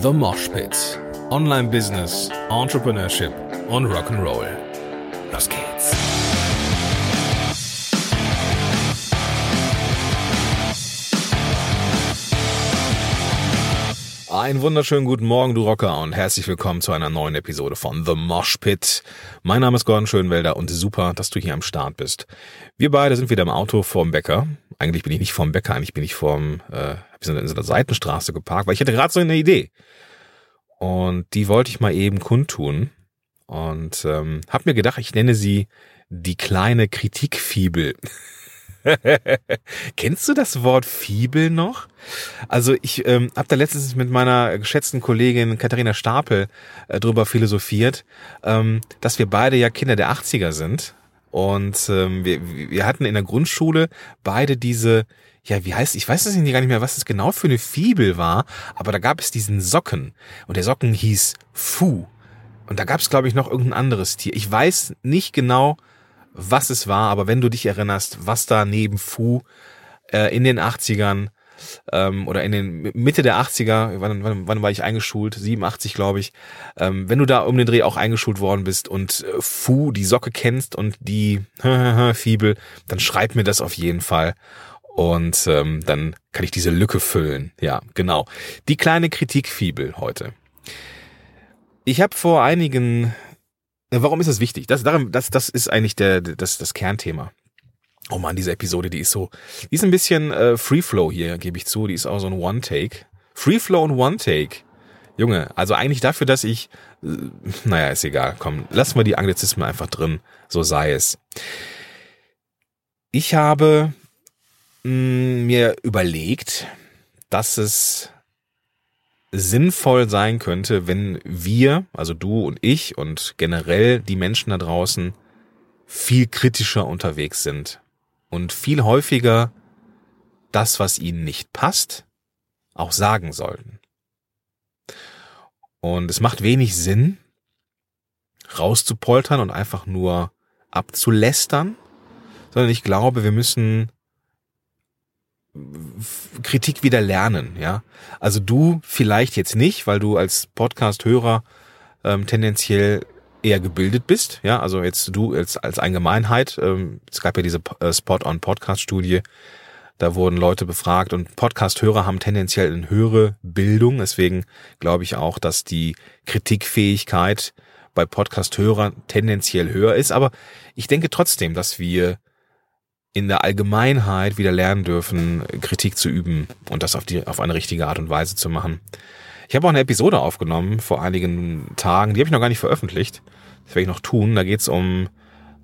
The Mosh Pit. Online Business, Entrepreneurship und Rock'n'Roll. Los geht's. Einen wunderschönen guten Morgen, du Rocker, und herzlich willkommen zu einer neuen Episode von The Mosh Pit. Mein Name ist Gordon Schönwelder und super, dass du hier am Start bist. Wir beide sind wieder im Auto vorm Bäcker. Eigentlich bin ich nicht vorm Bäcker, eigentlich bin ich vorm, äh, wir sind in so einer Seitenstraße geparkt, weil ich hatte gerade so eine Idee. Und die wollte ich mal eben kundtun. Und ähm, habe mir gedacht, ich nenne sie die kleine Kritikfibel. Kennst du das Wort Fibel noch? Also ich ähm, habe da letztens mit meiner geschätzten Kollegin Katharina Stapel äh, drüber philosophiert, ähm, dass wir beide ja Kinder der 80er sind. Und ähm, wir, wir hatten in der Grundschule beide diese, ja, wie heißt, ich weiß es gar nicht mehr, was es genau für eine Fibel war, aber da gab es diesen Socken. Und der Socken hieß Fu. Und da gab es, glaube ich, noch irgendein anderes Tier. Ich weiß nicht genau, was es war, aber wenn du dich erinnerst, was da neben Fu äh, in den 80ern ähm, oder in den Mitte der 80er, wann, wann, wann war ich eingeschult? 87, glaube ich. Ähm, wenn du da um den Dreh auch eingeschult worden bist und äh, Fu, die Socke kennst und die Fibel, dann schreib mir das auf jeden Fall. Und ähm, dann kann ich diese Lücke füllen. Ja, genau. Die kleine Kritikfibel heute. Ich habe vor einigen Warum ist das wichtig? Das, das, das ist eigentlich der, das, das Kernthema. Oh man, diese Episode, die ist so, die ist ein bisschen äh, Free Flow hier, gebe ich zu. Die ist auch so ein One-Take. Free Flow und One-Take. Junge, also eigentlich dafür, dass ich, äh, naja, ist egal, komm, lassen wir die Anglizismen einfach drin, so sei es. Ich habe mh, mm, mir überlegt, dass es sinnvoll sein könnte, wenn wir, also du und ich und generell die Menschen da draußen viel kritischer unterwegs sind und viel häufiger das, was ihnen nicht passt, auch sagen sollten. Und es macht wenig Sinn, rauszupoltern und einfach nur abzulästern, sondern ich glaube, wir müssen Kritik wieder lernen, ja. Also du vielleicht jetzt nicht, weil du als Podcast-Hörer ähm, tendenziell eher gebildet bist, ja. Also jetzt du als, als Allgemeinheit. Ähm, es gab ja diese äh, Spot-on-Podcast-Studie, da wurden Leute befragt und Podcast-Hörer haben tendenziell eine höhere Bildung. Deswegen glaube ich auch, dass die Kritikfähigkeit bei Podcast-Hörern tendenziell höher ist. Aber ich denke trotzdem, dass wir in der Allgemeinheit wieder lernen dürfen, Kritik zu üben und das auf, die, auf eine richtige Art und Weise zu machen. Ich habe auch eine Episode aufgenommen vor einigen Tagen, die habe ich noch gar nicht veröffentlicht. Das werde ich noch tun. Da geht es um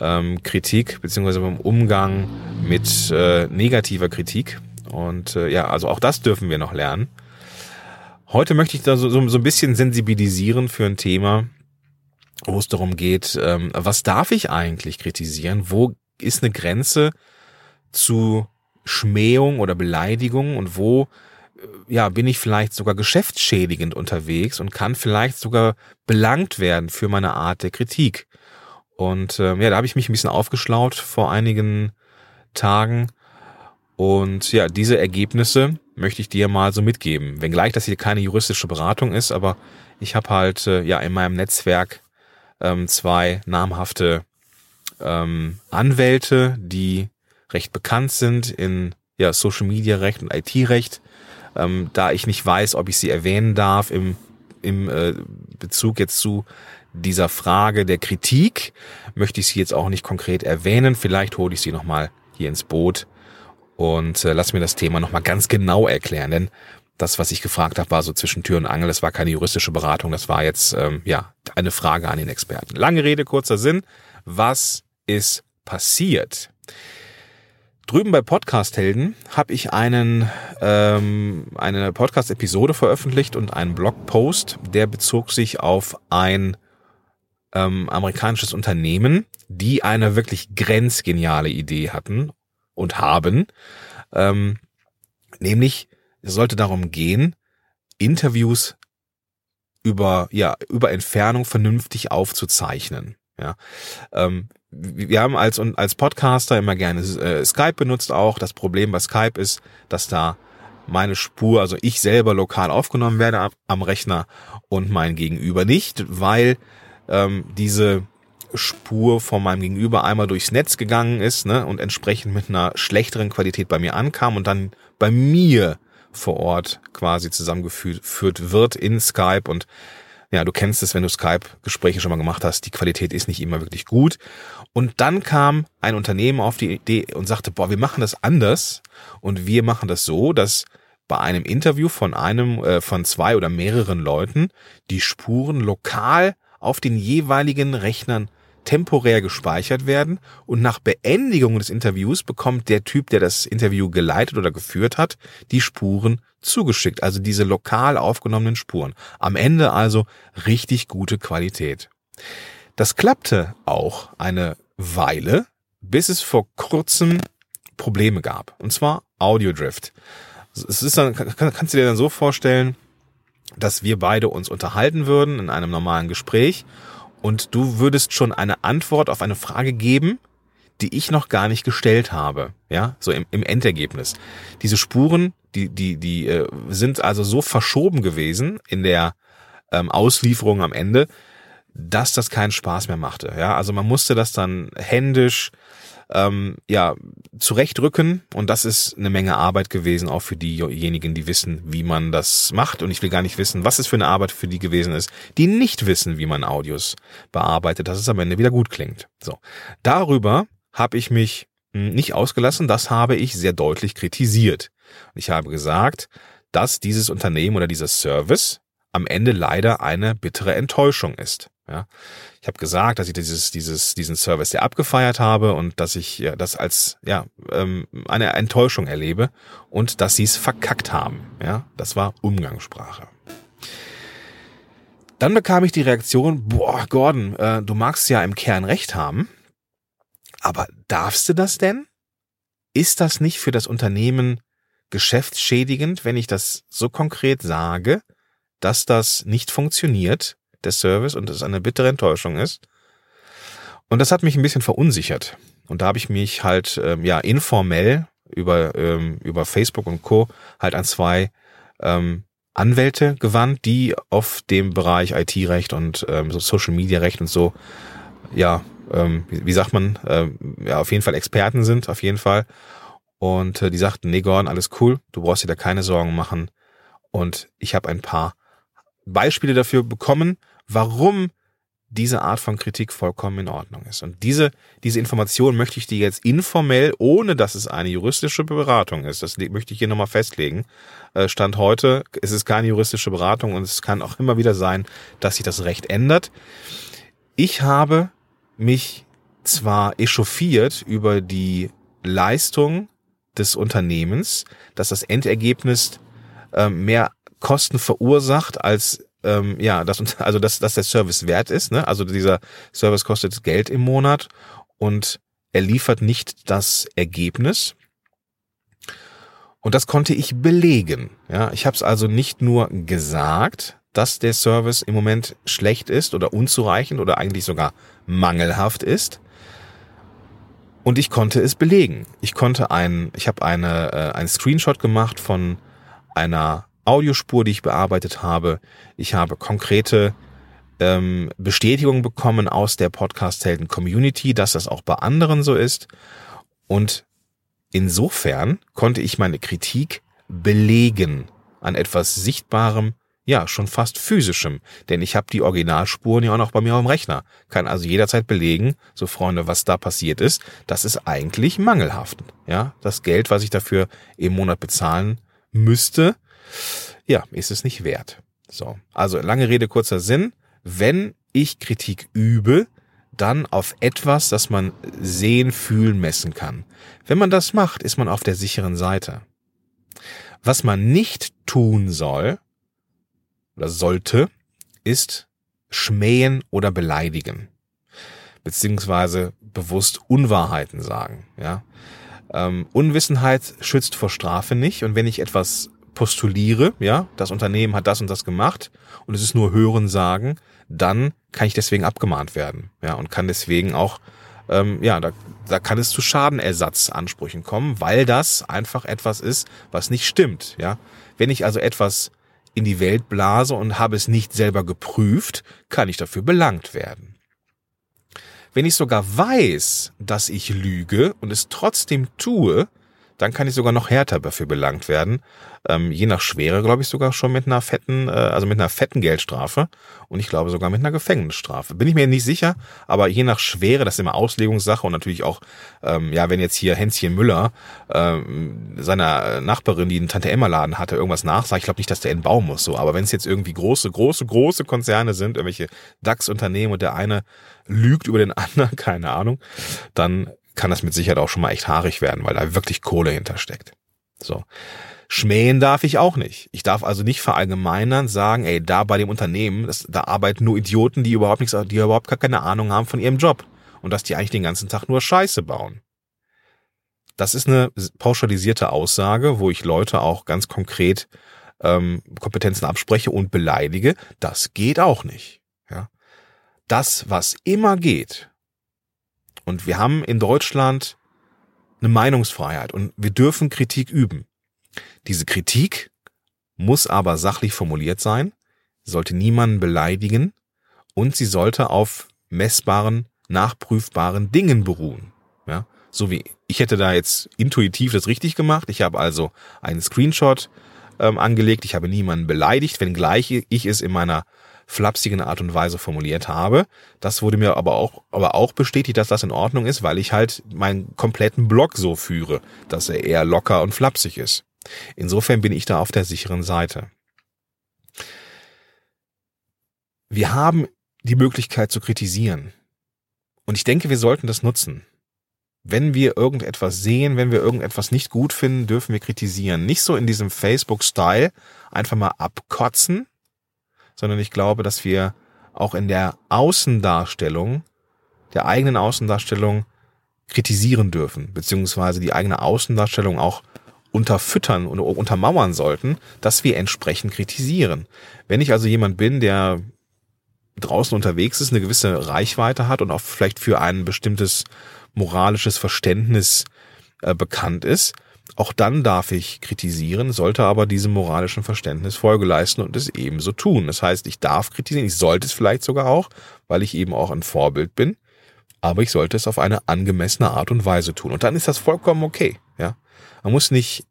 ähm, Kritik beziehungsweise um Umgang mit äh, negativer Kritik. Und äh, ja, also auch das dürfen wir noch lernen. Heute möchte ich da so, so, so ein bisschen sensibilisieren für ein Thema, wo es darum geht, ähm, was darf ich eigentlich kritisieren? Wo ist eine Grenze zu Schmähung oder Beleidigung und wo äh, ja, bin ich vielleicht sogar geschäftsschädigend unterwegs und kann vielleicht sogar belangt werden für meine Art der Kritik. Und ähm, ja, da habe ich mich ein bisschen aufgeschlaut vor einigen Tagen. Und ja, diese Ergebnisse möchte ich dir mal so mitgeben. Wenngleich das hier keine juristische Beratung ist, aber ich habe halt äh, ja in meinem Netzwerk ähm, zwei namhafte ähm, Anwälte, die recht bekannt sind in ja, Social Media Recht und IT-Recht. Ähm, da ich nicht weiß, ob ich sie erwähnen darf im, im äh, Bezug jetzt zu dieser Frage der Kritik, möchte ich sie jetzt auch nicht konkret erwähnen. Vielleicht hole ich sie nochmal hier ins Boot und äh, lass mir das Thema nochmal ganz genau erklären. Denn das, was ich gefragt habe, war so zwischen Tür und Angel. Das war keine juristische Beratung. Das war jetzt ähm, ja eine Frage an den Experten. Lange Rede, kurzer Sinn. Was ist passiert? Drüben bei Podcast Helden habe ich einen ähm, eine Podcast Episode veröffentlicht und einen Blogpost, der bezog sich auf ein ähm, amerikanisches Unternehmen, die eine wirklich grenzgeniale Idee hatten und haben, ähm, nämlich es sollte darum gehen, Interviews über ja über Entfernung vernünftig aufzuzeichnen. Ja, ähm, wir haben als als Podcaster immer gerne äh, Skype benutzt auch. Das Problem bei Skype ist, dass da meine Spur, also ich selber lokal aufgenommen werde am Rechner und mein Gegenüber nicht, weil ähm, diese Spur von meinem Gegenüber einmal durchs Netz gegangen ist ne, und entsprechend mit einer schlechteren Qualität bei mir ankam und dann bei mir vor Ort quasi zusammengeführt wird in Skype und ja, du kennst es, wenn du Skype-Gespräche schon mal gemacht hast, die Qualität ist nicht immer wirklich gut. Und dann kam ein Unternehmen auf die Idee und sagte, boah, wir machen das anders und wir machen das so, dass bei einem Interview von einem, äh, von zwei oder mehreren Leuten die Spuren lokal auf den jeweiligen Rechnern temporär gespeichert werden und nach Beendigung des Interviews bekommt der Typ, der das Interview geleitet oder geführt hat, die Spuren zugeschickt, also diese lokal aufgenommenen Spuren. Am Ende also richtig gute Qualität. Das klappte auch eine Weile, bis es vor kurzem Probleme gab, und zwar Audiodrift. Es ist dann, kannst du dir dann so vorstellen, dass wir beide uns unterhalten würden in einem normalen Gespräch und du würdest schon eine Antwort auf eine Frage geben, die ich noch gar nicht gestellt habe, ja, so im, im Endergebnis. Diese Spuren, die, die, die äh, sind also so verschoben gewesen in der ähm, Auslieferung am Ende, dass das keinen Spaß mehr machte. Ja, also man musste das dann händisch ähm, ja, zurechtrücken. Und das ist eine Menge Arbeit gewesen, auch für diejenigen, die wissen, wie man das macht. Und ich will gar nicht wissen, was es für eine Arbeit für die gewesen ist, die nicht wissen, wie man Audios bearbeitet, dass es am Ende wieder gut klingt. So. Darüber habe ich mich hm, nicht ausgelassen, das habe ich sehr deutlich kritisiert. Ich habe gesagt, dass dieses Unternehmen oder dieser Service am Ende leider eine bittere Enttäuschung ist. Ja, ich habe gesagt, dass ich dieses, dieses, diesen Service sehr abgefeiert habe und dass ich ja, das als ja ähm, eine Enttäuschung erlebe und dass sie es verkackt haben. Ja, das war Umgangssprache. Dann bekam ich die Reaktion: Boah, Gordon, äh, du magst ja im Kern recht haben, aber darfst du das denn? Ist das nicht für das Unternehmen geschäftsschädigend, wenn ich das so konkret sage, dass das nicht funktioniert der Service und es eine bittere Enttäuschung ist. Und das hat mich ein bisschen verunsichert. Und da habe ich mich halt ähm, ja informell über ähm, über Facebook und Co. halt an zwei ähm, Anwälte gewandt, die auf dem Bereich IT-Recht und ähm, so Social Media Recht und so ja ähm, wie, wie sagt man ähm, ja auf jeden Fall Experten sind auf jeden Fall. Und äh, die sagten nee Gordon alles cool. Du brauchst dir da keine Sorgen machen. Und ich habe ein paar Beispiele dafür bekommen warum diese Art von Kritik vollkommen in Ordnung ist. Und diese, diese Information möchte ich dir jetzt informell, ohne dass es eine juristische Beratung ist, das möchte ich hier nochmal festlegen. Äh, Stand heute ist es keine juristische Beratung und es kann auch immer wieder sein, dass sich das Recht ändert. Ich habe mich zwar echauffiert über die Leistung des Unternehmens, dass das Endergebnis äh, mehr Kosten verursacht, als ähm, ja, dass, also dass, dass der Service wert ist. Ne? Also dieser Service kostet Geld im Monat und er liefert nicht das Ergebnis. Und das konnte ich belegen. Ja, ich habe es also nicht nur gesagt, dass der Service im Moment schlecht ist oder unzureichend oder eigentlich sogar mangelhaft ist. Und ich konnte es belegen. Ich konnte ein, ich habe eine, äh, einen Screenshot gemacht von einer Audiospur, die ich bearbeitet habe. Ich habe konkrete ähm, Bestätigungen bekommen aus der Podcast-Helden-Community, dass das auch bei anderen so ist. Und insofern konnte ich meine Kritik belegen an etwas Sichtbarem, ja, schon fast physischem. Denn ich habe die Originalspuren ja auch noch bei mir dem Rechner. Kann also jederzeit belegen, so Freunde, was da passiert ist, das ist eigentlich mangelhaft. Ja, das Geld, was ich dafür im Monat bezahlen müsste, ja, ist es nicht wert. So. Also lange Rede, kurzer Sinn. Wenn ich Kritik übe, dann auf etwas, das man sehen, fühlen, messen kann. Wenn man das macht, ist man auf der sicheren Seite. Was man nicht tun soll oder sollte, ist schmähen oder beleidigen. Beziehungsweise bewusst Unwahrheiten sagen. Ja? Ähm, Unwissenheit schützt vor Strafe nicht. Und wenn ich etwas postuliere, ja, das Unternehmen hat das und das gemacht und es ist nur Hören sagen, dann kann ich deswegen abgemahnt werden, ja, und kann deswegen auch ähm, ja, da, da kann es zu Schadenersatzansprüchen kommen, weil das einfach etwas ist, was nicht stimmt. Ja, wenn ich also etwas in die Welt blase und habe es nicht selber geprüft, kann ich dafür belangt werden. Wenn ich sogar weiß, dass ich lüge und es trotzdem tue, dann kann ich sogar noch härter dafür belangt werden. Ähm, je nach Schwere, glaube ich, sogar schon mit einer fetten, äh, also mit einer fetten Geldstrafe und ich glaube sogar mit einer Gefängnisstrafe. Bin ich mir nicht sicher, aber je nach Schwere, das ist immer Auslegungssache und natürlich auch, ähm, ja, wenn jetzt hier Hänschen Müller ähm, seiner Nachbarin, die einen Tante Emma Laden hatte, irgendwas nachsagt, ich glaube nicht, dass der entbauen muss, so. Aber wenn es jetzt irgendwie große, große, große Konzerne sind, irgendwelche DAX-Unternehmen und der eine lügt über den anderen, keine Ahnung, dann kann das mit Sicherheit auch schon mal echt haarig werden, weil da wirklich Kohle hintersteckt. So. Schmähen darf ich auch nicht. Ich darf also nicht verallgemeinern sagen, ey, da bei dem Unternehmen, das, da arbeiten nur Idioten, die überhaupt nichts, die überhaupt gar keine Ahnung haben von ihrem Job und dass die eigentlich den ganzen Tag nur Scheiße bauen. Das ist eine pauschalisierte Aussage, wo ich Leute auch ganz konkret ähm, Kompetenzen abspreche und beleidige. Das geht auch nicht. Ja, das, was immer geht, und wir haben in Deutschland eine Meinungsfreiheit und wir dürfen Kritik üben. Diese Kritik muss aber sachlich formuliert sein, sollte niemanden beleidigen und sie sollte auf messbaren, nachprüfbaren Dingen beruhen. Ja, so wie ich hätte da jetzt intuitiv das richtig gemacht. Ich habe also einen Screenshot ähm, angelegt. Ich habe niemanden beleidigt, wenngleich ich es in meiner flapsigen Art und Weise formuliert habe. Das wurde mir aber auch, aber auch bestätigt, dass das in Ordnung ist, weil ich halt meinen kompletten Blog so führe, dass er eher locker und flapsig ist. Insofern bin ich da auf der sicheren Seite. Wir haben die Möglichkeit zu kritisieren. Und ich denke, wir sollten das nutzen. Wenn wir irgendetwas sehen, wenn wir irgendetwas nicht gut finden, dürfen wir kritisieren. Nicht so in diesem Facebook-Style einfach mal abkotzen, sondern ich glaube, dass wir auch in der Außendarstellung, der eigenen Außendarstellung kritisieren dürfen, beziehungsweise die eigene Außendarstellung auch unterfüttern und untermauern sollten, dass wir entsprechend kritisieren. Wenn ich also jemand bin, der draußen unterwegs ist, eine gewisse Reichweite hat und auch vielleicht für ein bestimmtes moralisches Verständnis äh, bekannt ist, auch dann darf ich kritisieren, sollte aber diesem moralischen Verständnis Folge leisten und es ebenso tun. Das heißt, ich darf kritisieren, ich sollte es vielleicht sogar auch, weil ich eben auch ein Vorbild bin, aber ich sollte es auf eine angemessene Art und Weise tun. Und dann ist das vollkommen okay. Ja, man muss nicht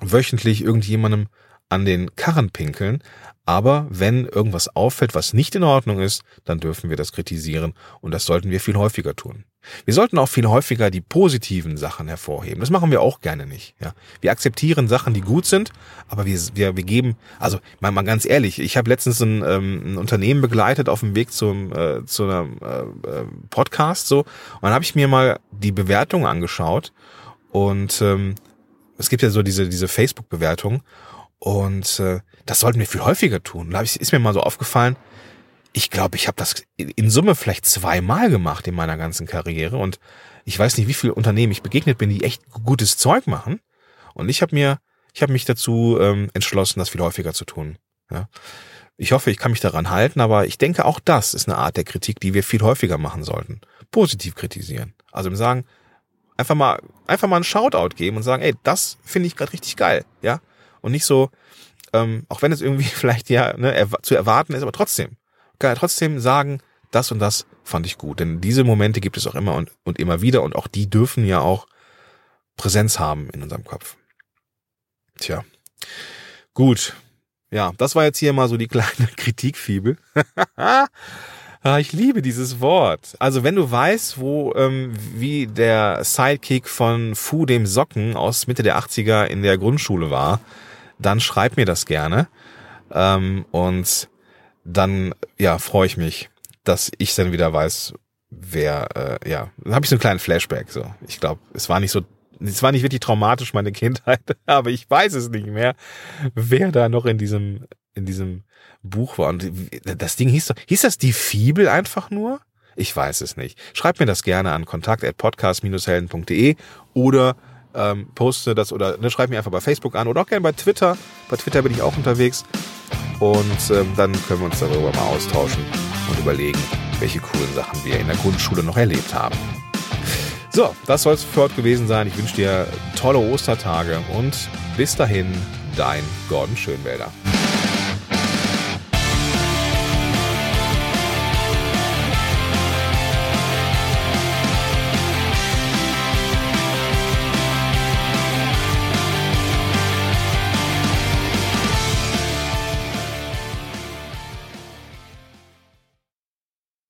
wöchentlich irgendjemandem an den Karren pinkeln, aber wenn irgendwas auffällt, was nicht in Ordnung ist, dann dürfen wir das kritisieren und das sollten wir viel häufiger tun. Wir sollten auch viel häufiger die positiven Sachen hervorheben. Das machen wir auch gerne nicht. Ja, wir akzeptieren Sachen, die gut sind, aber wir wir, wir geben, also mal, mal ganz ehrlich, ich habe letztens ein, ähm, ein Unternehmen begleitet auf dem Weg zum äh, zu einem äh, äh, Podcast so und dann habe ich mir mal die Bewertung angeschaut und ähm, es gibt ja so diese diese Facebook Bewertung und äh, das sollten wir viel häufiger tun. Da ist mir mal so aufgefallen, ich glaube, ich habe das in Summe vielleicht zweimal gemacht in meiner ganzen Karriere und ich weiß nicht, wie viele Unternehmen ich begegnet bin, die echt gutes Zeug machen. Und ich habe mir, ich habe mich dazu ähm, entschlossen, das viel häufiger zu tun. Ja. Ich hoffe, ich kann mich daran halten, aber ich denke, auch das ist eine Art der Kritik, die wir viel häufiger machen sollten. Positiv kritisieren. Also im Sagen, einfach mal, einfach mal einen Shoutout geben und sagen, ey, das finde ich gerade richtig geil, ja. Und nicht so, ähm, auch wenn es irgendwie vielleicht ja ne, zu erwarten ist, aber trotzdem, kann er trotzdem sagen, das und das fand ich gut. Denn diese Momente gibt es auch immer und, und immer wieder und auch die dürfen ja auch Präsenz haben in unserem Kopf. Tja. Gut. Ja, das war jetzt hier mal so die kleine Kritikfibel. Ah, ich liebe dieses Wort. Also wenn du weißt, wo ähm, wie der Sidekick von Fu dem Socken aus Mitte der 80er in der Grundschule war, dann schreib mir das gerne. Ähm, und dann ja freue ich mich, dass ich dann wieder weiß, wer äh, ja, dann habe ich so einen kleinen Flashback. So, ich glaube, es war nicht so, es war nicht wirklich traumatisch meine Kindheit, aber ich weiß es nicht mehr, wer da noch in diesem in diesem Buch war. Und das Ding hieß doch, hieß das die Fibel einfach nur? Ich weiß es nicht. Schreibt mir das gerne an kontakt@podcast-helden.de oder ähm, poste das oder ne, schreib mir einfach bei Facebook an oder auch gerne bei Twitter. Bei Twitter bin ich auch unterwegs. Und ähm, dann können wir uns darüber mal austauschen und überlegen, welche coolen Sachen wir in der Grundschule noch erlebt haben. So, das soll es für heute gewesen sein. Ich wünsche dir tolle Ostertage und bis dahin, dein Gordon Schönwälder.